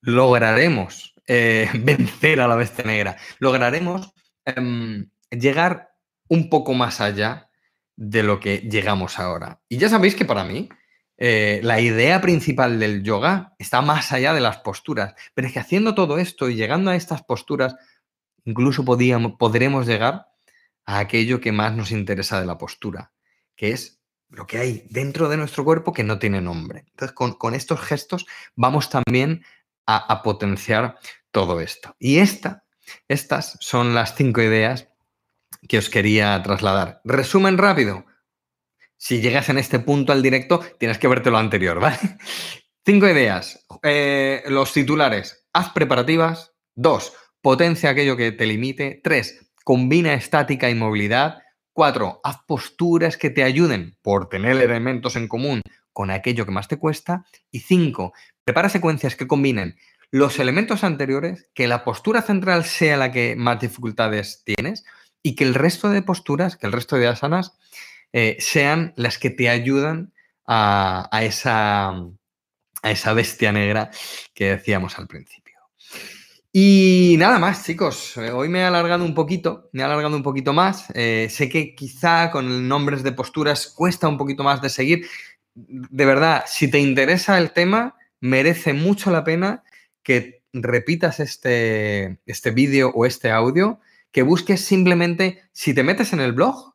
lograremos eh, vencer a la bestia negra. Lograremos em, llegar un poco más allá de lo que llegamos ahora. Y ya sabéis que para mí eh, la idea principal del yoga está más allá de las posturas, pero es que haciendo todo esto y llegando a estas posturas, incluso podremos llegar a aquello que más nos interesa de la postura, que es lo que hay dentro de nuestro cuerpo que no tiene nombre. Entonces, con, estos gestos vamos también a, a, potenciar todo esto. Y esta, estas son las cinco ideas que os quería trasladar. Resumen rápido. Si llegas en este punto al directo, tienes que verte lo anterior, ¿vale? Cinco ideas. Eh, los titulares. Haz preparativas. Dos. Potencia aquello que te limite. Tres. Combina estática y movilidad. Cuatro. Haz posturas que te ayuden por tener elementos en común con aquello que más te cuesta. Y cinco. Prepara secuencias que combinen los elementos anteriores, que la postura central sea la que más dificultades tienes, y que el resto de posturas, que el resto de asanas, eh, sean las que te ayudan a, esa, a esa bestia negra que decíamos al principio. Y nada más, chicos. Eh, hoy me he alargado un poquito, me he alargado un poquito más. Eh, sé que quizá con nombres de posturas cuesta un poquito más de seguir. De verdad, si te interesa el tema, merece mucho la pena que repitas este, este vídeo o este audio que busques simplemente, si te metes en el blog,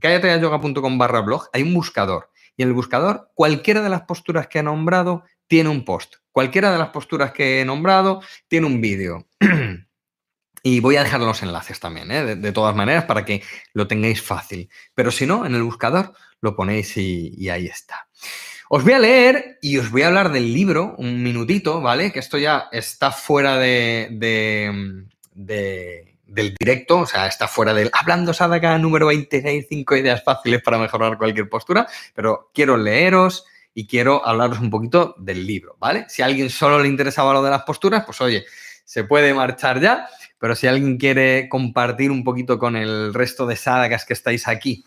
cállateayoga.com barra blog, hay un buscador. Y en el buscador, cualquiera de las posturas que he nombrado tiene un post. Cualquiera de las posturas que he nombrado tiene un vídeo. y voy a dejar los enlaces también, ¿eh? de, todas maneras, para que lo tengáis fácil. Pero si no, en el buscador lo ponéis y, ahí está. Os voy a leer y os voy a hablar del libro un minutito, ¿vale? Que esto ya está fuera de, de del directo, o sea, está fuera del Hablando Sadaka número 26, cinco ideas fáciles para mejorar cualquier postura, pero quiero leeros y quiero hablaros un poquito del libro, ¿vale? Si a alguien solo le interesaba lo de las posturas, pues oye, se puede marchar ya, pero si alguien quiere compartir un poquito con el resto de Sadakas que estáis aquí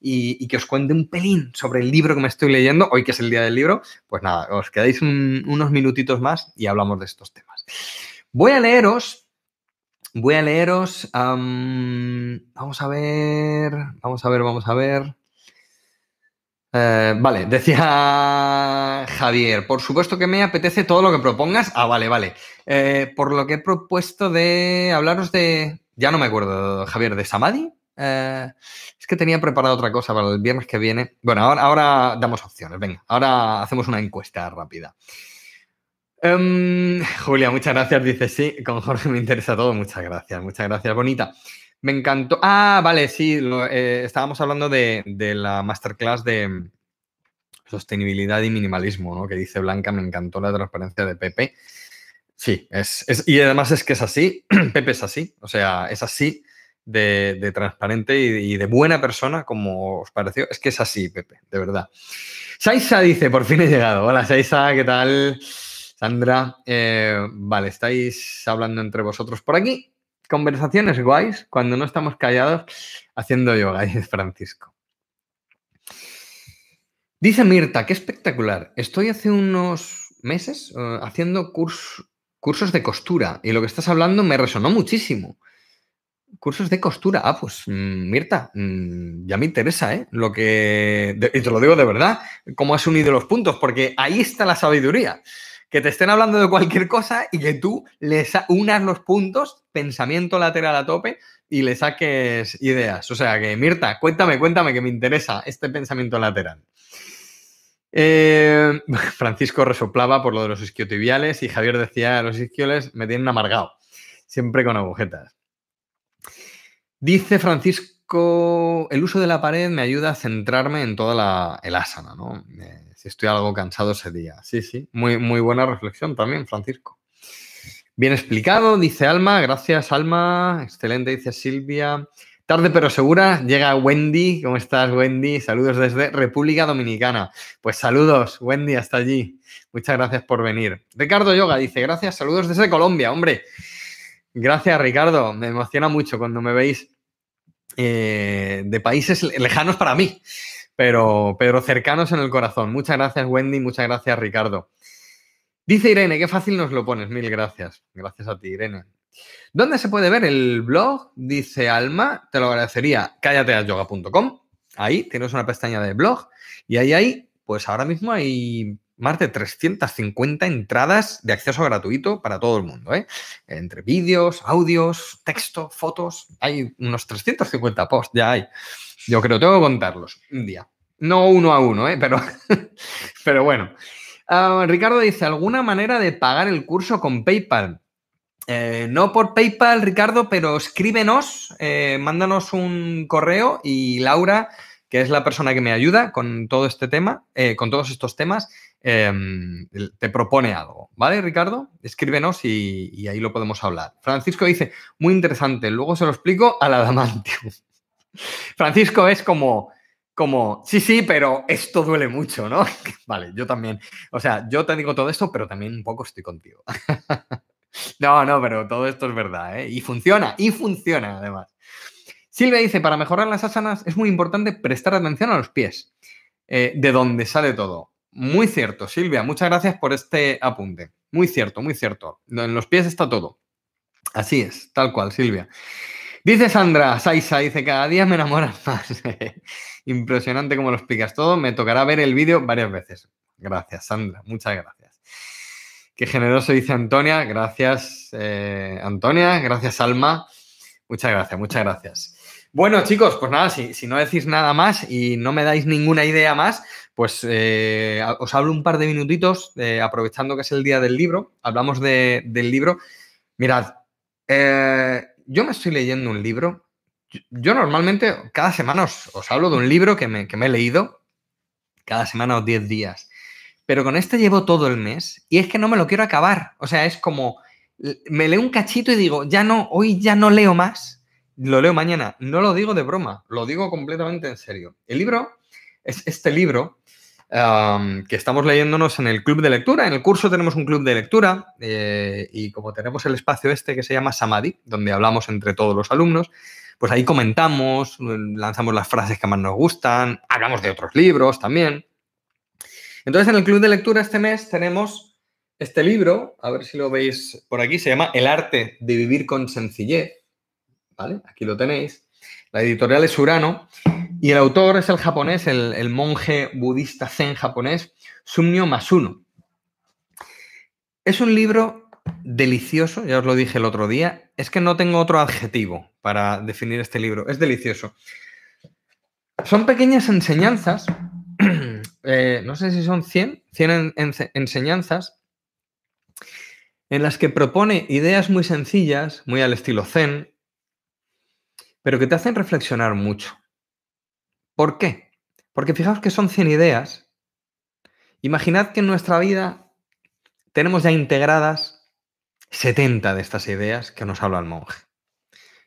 y, que os cuente un pelín sobre el libro que me estoy leyendo, hoy que es el día del libro, pues nada, os quedáis unos minutitos más y hablamos de estos temas. Voy a leeros Voy a leeros. vamos a ver. Vamos a ver, vamos a ver. Eh, vale, decía Javier, por supuesto que me apetece todo lo que propongas. Ah, vale, vale. Eh, por lo que he propuesto de hablaros de. Ya no me acuerdo, Javier, de Samadhi. Eh, es que tenía preparado otra cosa para el viernes que viene. Bueno, ahora, ahora damos opciones. Venga, ahora hacemos una encuesta rápida. Um, Julia, muchas gracias. Dice, sí, con Jorge me interesa todo. Muchas gracias, muchas gracias. Bonita. Me encantó. Ah, vale, sí, eh, estábamos hablando de, la masterclass de sostenibilidad y minimalismo, ¿no? Que dice Blanca, me encantó la transparencia de Pepe. Sí, es, y además es que es así. Pepe es así, o sea, es así de, transparente y, de buena persona, como os pareció. Es que es así, Pepe, de verdad. Saisa dice, por fin he llegado. Hola, Saisa, ¿qué tal? Sandra, eh, vale, estáis hablando entre vosotros por aquí. Conversaciones guays cuando no estamos callados haciendo yoga, dice Francisco. Dice Mirta, qué espectacular. Estoy hace unos meses eh, haciendo cursos de costura y lo que estás hablando me resonó muchísimo. Cursos de costura. Ah, pues mm, Mirta, mm, ya me interesa, ¿eh? Lo que. y te lo digo de verdad, cómo has unido los puntos, porque ahí está la sabiduría que te estén hablando de cualquier cosa y que tú les unas los puntos, pensamiento lateral a tope y le saques ideas. O sea que, Mirta, cuéntame, cuéntame que me interesa este pensamiento lateral. Eh, Francisco resoplaba por lo de los isquiotibiales y Javier decía, los isquioles me tienen amargado, siempre con agujetas. Dice Francisco, el uso de la pared me ayuda a centrarme en toda la, el asana, ¿no? Si estoy algo cansado ese día. Sí, sí, muy, muy buena reflexión también, Francisco. Bien explicado, dice Alma. Gracias, Alma. Excelente, dice Silvia. Tarde pero segura, llega Wendy. ¿Cómo estás, Wendy? Saludos desde República Dominicana. Pues saludos, Wendy, hasta allí. Muchas gracias por venir. Ricardo Yoga dice, gracias, saludos desde Colombia, hombre. Gracias, Ricardo. Me emociona mucho cuando me veis eh, de países lejanos para mí pero, cercanos en el corazón. Muchas gracias, Wendy, muchas gracias, Ricardo. Dice Irene, qué fácil nos lo pones, mil gracias. Gracias a ti, Irene. ¿Dónde se puede ver el blog? Dice Alma, te lo agradecería, cállateayoga.com. Ahí tienes una pestaña de blog y ahí hay, pues ahora mismo hay más de 350 entradas de acceso gratuito para todo el mundo. ¿eh? Entre vídeos, audios, texto, fotos, hay unos 350 posts, ya hay. Yo creo, tengo que contarlos un día. No uno a uno, ¿eh? pero, pero bueno. Ah, Ricardo dice, ¿alguna manera de pagar el curso con PayPal? Eh, no por PayPal, Ricardo, pero escríbenos, eh, mándanos un correo y Laura, que es la persona que me ayuda con todo este tema, eh, con todos estos temas, em, te propone algo, ¿vale, Ricardo? Escríbenos y, ahí lo podemos hablar. Francisco dice, muy interesante, luego se lo explico a la Adamantium. Francisco es como, como, sí, sí, pero esto duele mucho, ¿no? vale, yo también. O sea, yo te digo todo esto, pero también un poco estoy contigo. no, no, pero todo esto es verdad, ¿eh? Y funciona, y funciona además. Silvia dice, para mejorar las asanas es muy importante prestar atención a los pies, eh, de donde sale todo. Muy cierto, Silvia, muchas gracias por este apunte. Muy cierto, muy cierto. En los pies está todo. Así es, tal cual, Silvia. Dice Sandra Saisa, dice, cada día me enamoras más. Impresionante como lo explicas todo. Me tocará ver el vídeo varias veces. Gracias, Sandra. Muchas gracias. Qué generoso dice Antonia. Gracias, eh, Antonia. Gracias, Alma. Muchas gracias, muchas gracias. Bueno, chicos, pues nada, si, no decís nada más y no me dais ninguna idea más, pues eh, os hablo un par de minutitos, eh, aprovechando que es el día del libro. Hablamos de, del libro. Mirad, eh, yo me estoy leyendo un libro. Yo, normalmente cada semana os, hablo de un libro que me, he leído, cada semana o 10 días. Pero con este llevo todo el mes y es que no me lo quiero acabar. O sea, es como, me leo un cachito y digo, ya no, hoy ya no leo más, lo leo mañana. No lo digo de broma, lo digo completamente en serio. El libro es este libro que estamos leyéndonos en el club de lectura. En el curso tenemos un club de lectura eh, y como tenemos el espacio este que se llama Samadhi, donde hablamos entre todos los alumnos, pues ahí comentamos, lanzamos las frases que más nos gustan, hablamos de otros libros también. Entonces en el club de lectura este mes tenemos este libro, a ver si lo veis por aquí, se llama El arte de vivir con sencillez. Aquí lo tenéis. La editorial es Urano y el autor es el japonés, el, monje budista zen japonés, Sumnyo Masuno. Es un libro delicioso, ya os lo dije el otro día. Es que no tengo otro adjetivo para definir este libro. Es delicioso. Son pequeñas enseñanzas, eh, no sé si son 100, 100 enseñanzas, en las que propone ideas muy sencillas, muy al estilo zen, pero que te hacen reflexionar mucho. ¿Por qué? Porque fijaos que son 100 ideas. Imaginad que en nuestra vida tenemos ya integradas 70 de estas ideas que nos habla el monje.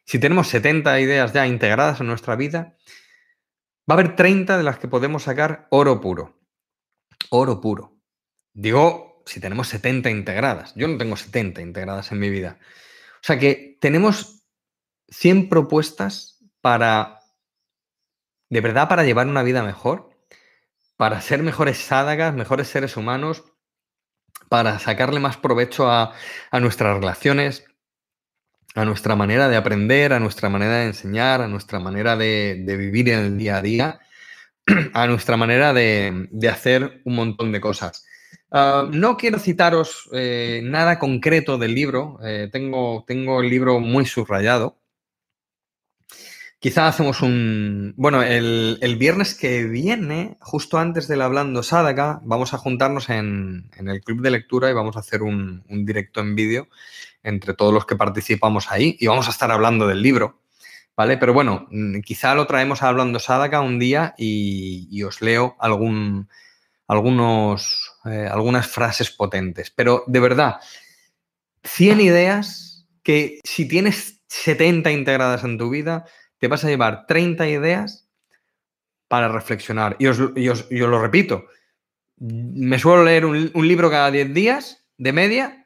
Si tenemos 70 ideas ya integradas en nuestra vida, va a haber 30 de las que podemos sacar oro puro. Oro puro. Digo, si tenemos 70 integradas. Yo no tengo 70 integradas en mi vida. O sea que tenemos 100 propuestas para de verdad para llevar una vida mejor, para ser mejores sádagas, mejores seres humanos, para sacarle más provecho a, nuestras relaciones, a nuestra manera de aprender, a nuestra manera de enseñar, a nuestra manera de, vivir en el día a día, a nuestra manera de, hacer un montón de cosas. Ah, no quiero citaros eh, nada concreto del libro, eh, tengo, tengo el libro muy subrayado, Quizá hacemos un... Bueno, el, viernes que viene, justo antes del Hablando Sadaka, vamos a juntarnos en, el club de lectura y vamos a hacer un, directo en vídeo entre todos los que participamos ahí y vamos a estar hablando del libro, ¿vale? Pero bueno, mm, quizá lo traemos a Hablando Sadaka un día y, os leo algún, algunos, eh, algunas frases potentes. Pero de verdad, 100 ideas que si tienes 70 integradas en tu vida, te vas a llevar 30 ideas para reflexionar. Y os, lo repito, me suelo leer un, libro cada 10 días de media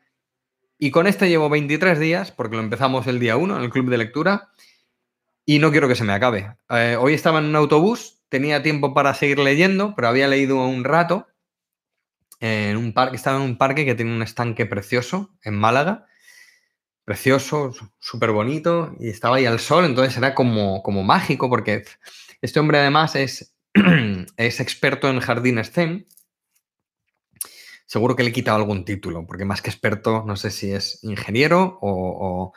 y con este llevo 23 días, porque lo empezamos el día 1 en el club de lectura, y no quiero que se me acabe. Eh, hoy estaba en un autobús, tenía tiempo para seguir leyendo, pero había leído un rato en un parque, estaba en un parque que tiene un estanque precioso en Málaga precioso, súper bonito, y estaba ahí al sol, entonces era como, como mágico, porque este hombre además es, es experto en jardines zen. Seguro que le he quitado algún título, porque más que experto, no sé si es ingeniero o,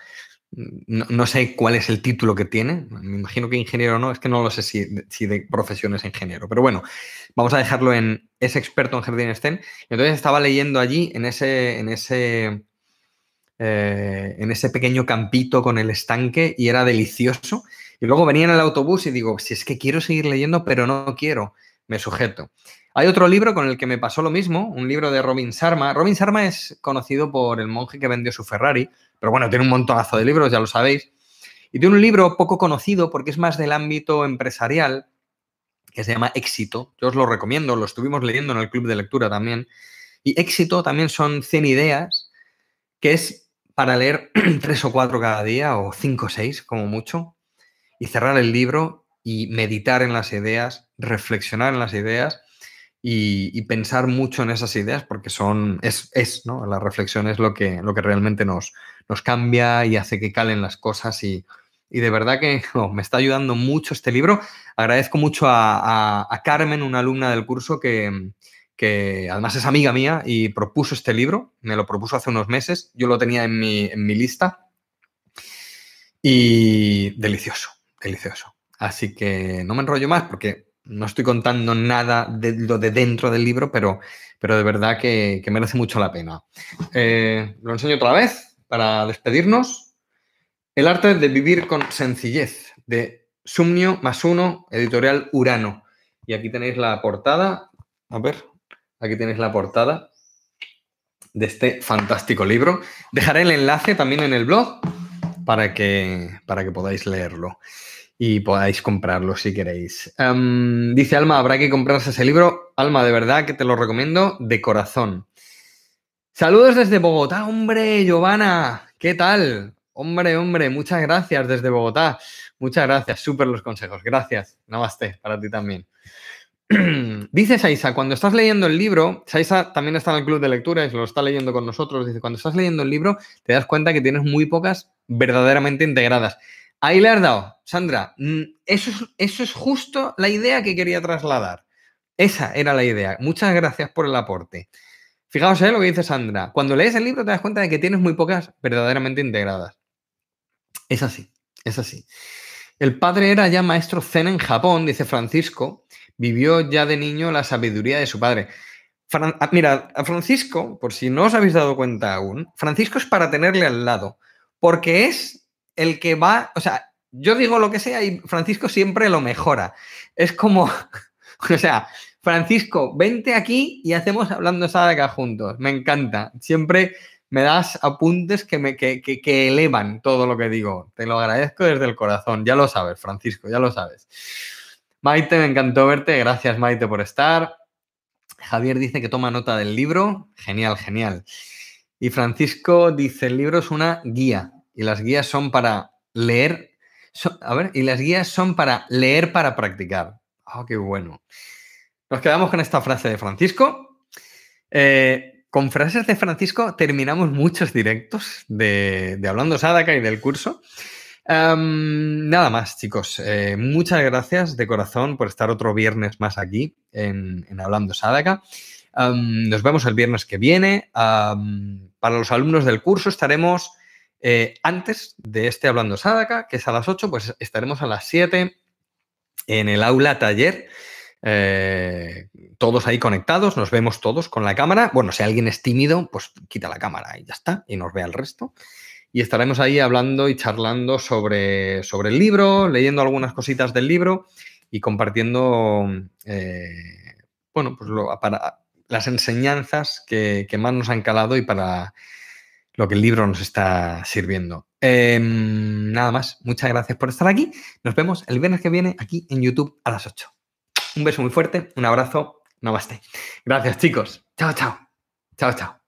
no, sé cuál es el título que tiene. Me imagino que ingeniero no, es que no lo sé si, si, de profesión es ingeniero. Pero bueno, vamos a dejarlo en es experto en jardines zen. Entonces estaba leyendo allí en ese, en ese eh, en ese pequeño campito con el estanque y era delicioso. Y luego venía en el autobús y digo, si es que quiero seguir leyendo, pero no quiero, me sujeto. Hay otro libro con el que me pasó lo mismo, un libro de Robin Sharma. Robin Sharma es conocido por el monje que vendió su Ferrari, pero bueno, tiene un montonazo de libros, ya lo sabéis. Y tiene un libro poco conocido porque es más del ámbito empresarial, que se llama Éxito. Yo os lo recomiendo, lo estuvimos leyendo en el club de lectura también. Y Éxito también son 100 ideas, que es para leer tres o cuatro cada día, o cinco o seis como mucho, y cerrar el libro y meditar en las ideas, reflexionar en las ideas y, pensar mucho en esas ideas, porque son, es, es, ¿no? La reflexión es lo que, lo que realmente nos, nos cambia y hace que calen las cosas y, de verdad que oh, me está ayudando mucho este libro. Agradezco mucho a Carmen, una alumna del curso, que, que además es amiga mía y propuso este libro, me lo propuso hace unos meses, yo lo tenía en mi, lista y delicioso, delicioso. Así que no me enrollo más porque no estoy contando nada de lo de dentro del libro, pero, pero de verdad que, merece mucho la pena. Eh, lo enseño otra vez para despedirnos. El arte de vivir con sencillez, de Sumnio más uno, editorial Urano. Y aquí tenéis la portada. A ver, Aquí tenéis la portada de este fantástico libro. Dejaré el enlace también en el blog para que, para que podáis leerlo y podáis comprarlo si queréis. Em, dice Alma, habrá que comprarse ese libro. Alma, de verdad que te lo recomiendo de corazón. Saludos desde Bogotá, hombre, Giovanna. ¿Qué tal? Hombre, hombre, muchas gracias desde Bogotá. Muchas gracias, súper los consejos. Gracias. Namaste, para ti también. dice Saisa, cuando estás leyendo el libro, Saisa también está en el club de lectura y lo está leyendo con nosotros, dice, cuando estás leyendo el libro te das cuenta que tienes muy pocas verdaderamente integradas. Ahí le has dado, Sandra, mm, eso es, eso es justo la idea que quería trasladar. Esa era la idea. Muchas gracias por el aporte. Fijaos en ¿eh? lo que dice Sandra. Cuando lees el libro te das cuenta de que tienes muy pocas verdaderamente integradas. Es así, es así. El padre era ya maestro zen en Japón, dice Francisco, vivió ya de niño la sabiduría de su padre. Ah, mira, a Francisco, por si no os habéis dado cuenta aún, Francisco es para tenerle al lado, porque es el que va, o sea, yo digo lo que sea y Francisco siempre lo mejora. Es como, o sea, Francisco, vente aquí y hacemos hablando acá juntos. Me encanta. Siempre me das apuntes que, me, que, que elevan todo lo que digo. Te lo agradezco desde el corazón. Ya lo sabes, Francisco, ya lo sabes. Maite, me encantó verte. Gracias, Maite, por estar. Javier dice que toma nota del libro. Genial, genial. Y Francisco dice, el libro es una guía y las guías son para leer. a ver, y las guías son para leer para practicar. Oh, qué bueno. Nos quedamos con esta frase de Francisco. Eh, con frases de Francisco terminamos muchos directos de, de Hablando Sadaka y del curso nada más, chicos. Eh, muchas gracias de corazón por estar otro viernes más aquí en, Hablando Sadaka. nos vemos el viernes que viene. para los alumnos del curso estaremos Eh, antes de este Hablando Sadaka, que es a las 8, pues estaremos a las 7 en el aula taller. Eh, todos ahí conectados, nos vemos todos con la cámara. Bueno, si alguien es tímido, pues quita la cámara y ya está, y nos ve el resto. Y estaremos ahí hablando y charlando sobre, sobre el libro, leyendo algunas cositas del libro y compartiendo, eh, bueno, pues para las enseñanzas que, más nos han calado y para lo que el libro nos está sirviendo. Em, nada más, muchas gracias por estar aquí. Nos vemos el viernes que viene aquí en YouTube a las 8. Un beso muy fuerte, un abrazo, namaste. Gracias chicos. Chao, chao. Chao, chao.